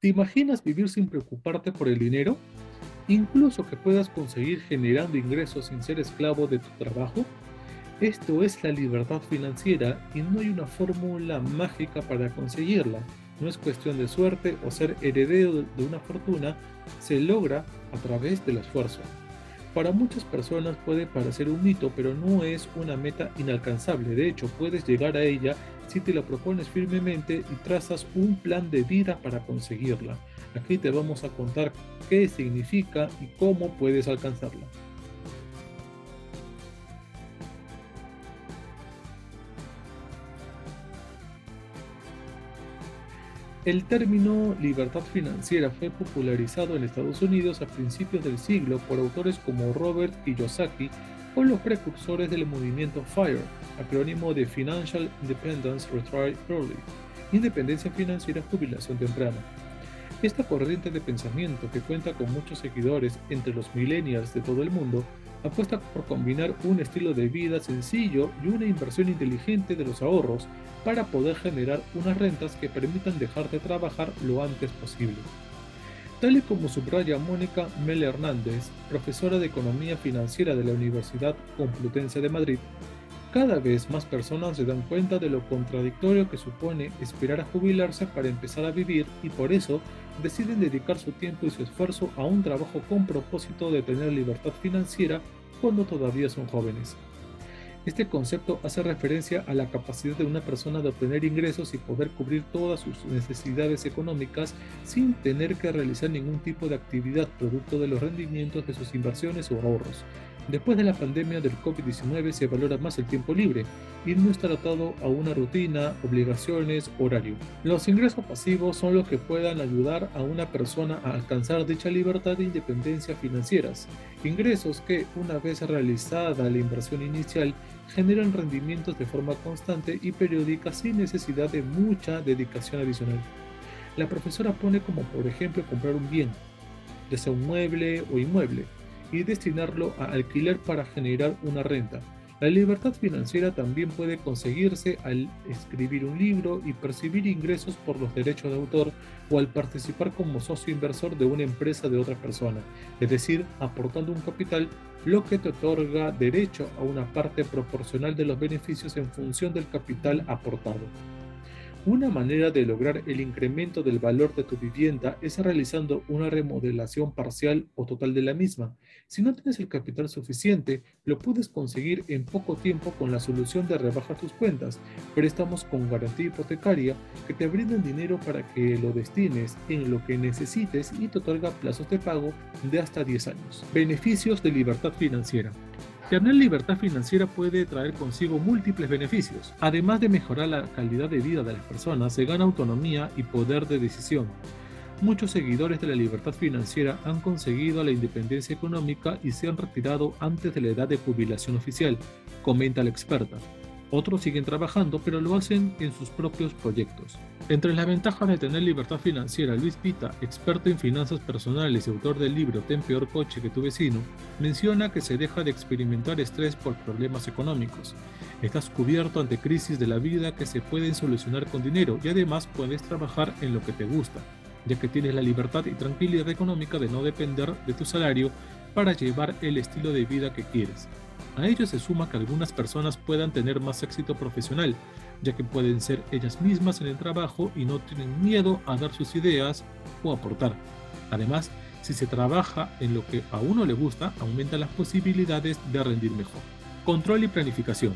¿Te imaginas vivir sin preocuparte por el dinero? Incluso que puedas conseguir generando ingresos sin ser esclavo de tu trabajo. Esto es la libertad financiera y no hay una fórmula mágica para conseguirla. No es cuestión de suerte o ser heredero de una fortuna, se logra a través del esfuerzo. Para muchas personas puede parecer un mito, pero no es una meta inalcanzable. De hecho, puedes llegar a ella si te la propones firmemente y trazas un plan de vida para conseguirla. Aquí te vamos a contar qué significa y cómo puedes alcanzarla. El término libertad financiera fue popularizado en Estados Unidos a principios del siglo por autores como Robert Kiyosaki o los precursores del movimiento FIRE, acrónimo de Financial Independence Retire Early, Independencia Financiera Jubilación Temprana. Esta corriente de pensamiento, que cuenta con muchos seguidores entre los millennials de todo el mundo, apuesta por combinar un estilo de vida sencillo y una inversión inteligente de los ahorros para poder generar unas rentas que permitan dejar de trabajar lo antes posible. Tal y como subraya Mónica Mel Hernández, profesora de Economía Financiera de la Universidad Complutense de Madrid, cada vez más personas se dan cuenta de lo contradictorio que supone esperar a jubilarse para empezar a vivir y por eso deciden dedicar su tiempo y su esfuerzo a un trabajo con propósito de tener libertad financiera cuando todavía son jóvenes. Este concepto hace referencia a la capacidad de una persona de obtener ingresos y poder cubrir todas sus necesidades económicas sin tener que realizar ningún tipo de actividad producto de los rendimientos de sus inversiones o ahorros, Después de la pandemia del COVID-19 se valora más el tiempo libre y no está atado a una rutina, obligaciones, horario. Los ingresos pasivos son los que puedan ayudar a una persona a alcanzar dicha libertad e independencia financieras. Ingresos que, una vez realizada la inversión inicial, generan rendimientos de forma constante y periódica sin necesidad de mucha dedicación adicional. La profesora pone como por ejemplo comprar un bien, ya sea un mueble o inmueble, y destinarlo a alquiler para generar una renta. La libertad financiera también puede conseguirse al escribir un libro y percibir ingresos por los derechos de autor o al participar como socio inversor de una empresa de otra persona, es decir, aportando un capital, lo que te otorga derecho a una parte proporcional de los beneficios en función del capital aportado. Una manera de lograr el incremento del valor de tu vivienda es realizando una remodelación parcial o total de la misma. Si no tienes el capital suficiente, lo puedes conseguir en poco tiempo con la solución de rebajar tus cuentas, préstamos con garantía hipotecaria que te brindan dinero para que lo destines en lo que necesites y te otorga plazos de pago de hasta 10 años. Beneficios de libertad financiera. Tener libertad financiera puede traer consigo múltiples beneficios. Además de mejorar la calidad de vida de las personas, se gana autonomía y poder de decisión. Muchos seguidores de la libertad financiera han conseguido la independencia económica y se han retirado antes de la edad de jubilación oficial, comenta la experta. Otros siguen trabajando, pero lo hacen en sus propios proyectos. Entre las ventajas de tener libertad financiera, Luis Pita, experto en finanzas personales y autor del libro Ten peor coche que tu vecino, menciona que se deja de experimentar estrés por problemas económicos. Estás cubierto ante crisis de la vida que se pueden solucionar con dinero y además puedes trabajar en lo que te gusta, ya que tienes la libertad y tranquilidad económica de no depender de tu salario para llevar el estilo de vida que quieres. A ello se suma que algunas personas puedan tener más éxito profesional, ya que pueden ser ellas mismas en el trabajo y no tienen miedo a dar sus ideas o aportar. Además, si se trabaja en lo que a uno le gusta, aumenta las posibilidades de rendir mejor. Control y planificación.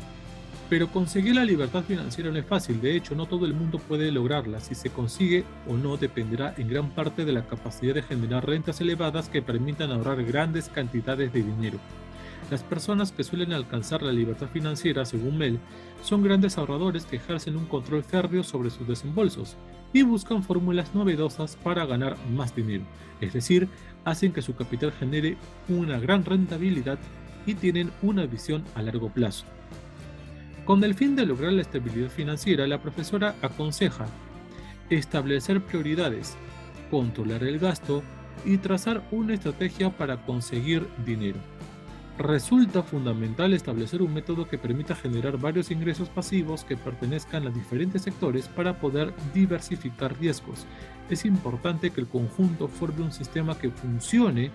Pero conseguir la libertad financiera no es fácil, de hecho no todo el mundo puede lograrla, si se consigue o no dependerá en gran parte de la capacidad de generar rentas elevadas que permitan ahorrar grandes cantidades de dinero. Las personas que suelen alcanzar la libertad financiera, según Mel, son grandes ahorradores que ejercen un control férreo sobre sus desembolsos y buscan fórmulas novedosas para ganar más dinero, es decir, hacen que su capital genere una gran rentabilidad y tienen una visión a largo plazo. Con el fin de lograr la estabilidad financiera, la profesora aconseja establecer prioridades, controlar el gasto y trazar una estrategia para conseguir dinero. Resulta fundamental establecer un método que permita generar varios ingresos pasivos que pertenezcan a diferentes sectores para poder diversificar riesgos. Es importante que el conjunto forme un sistema que funcione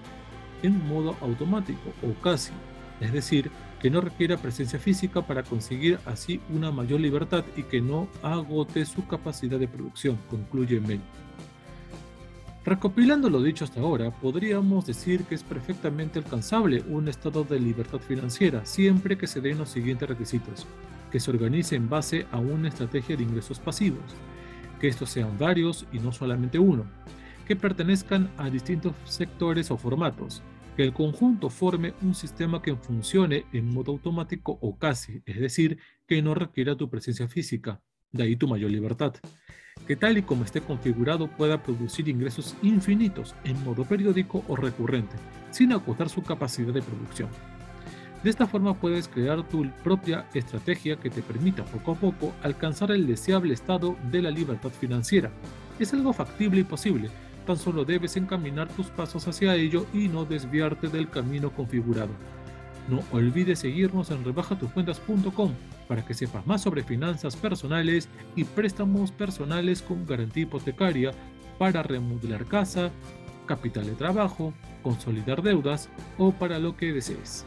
en modo automático o casi, es decir, que no requiera presencia física para conseguir así una mayor libertad y que no agote su capacidad de producción, concluye Mel. Recopilando lo dicho hasta ahora, podríamos decir que es perfectamente alcanzable un estado de libertad financiera siempre que se den los siguientes requisitos. Que se organice en base a una estrategia de ingresos pasivos. Que estos sean varios y no solamente uno. Que pertenezcan a distintos sectores o formatos. Que el conjunto forme un sistema que funcione en modo automático o casi, es decir, que no requiera tu presencia física. De ahí tu mayor libertad que tal y como esté configurado pueda producir ingresos infinitos en modo periódico o recurrente, sin agotar su capacidad de producción. De esta forma puedes crear tu propia estrategia que te permita poco a poco alcanzar el deseable estado de la libertad financiera. Es algo factible y posible, tan solo debes encaminar tus pasos hacia ello y no desviarte del camino configurado. No olvides seguirnos en rebajatucuentas.com para que sepas más sobre finanzas personales y préstamos personales con garantía hipotecaria para remodelar casa, capital de trabajo, consolidar deudas o para lo que desees.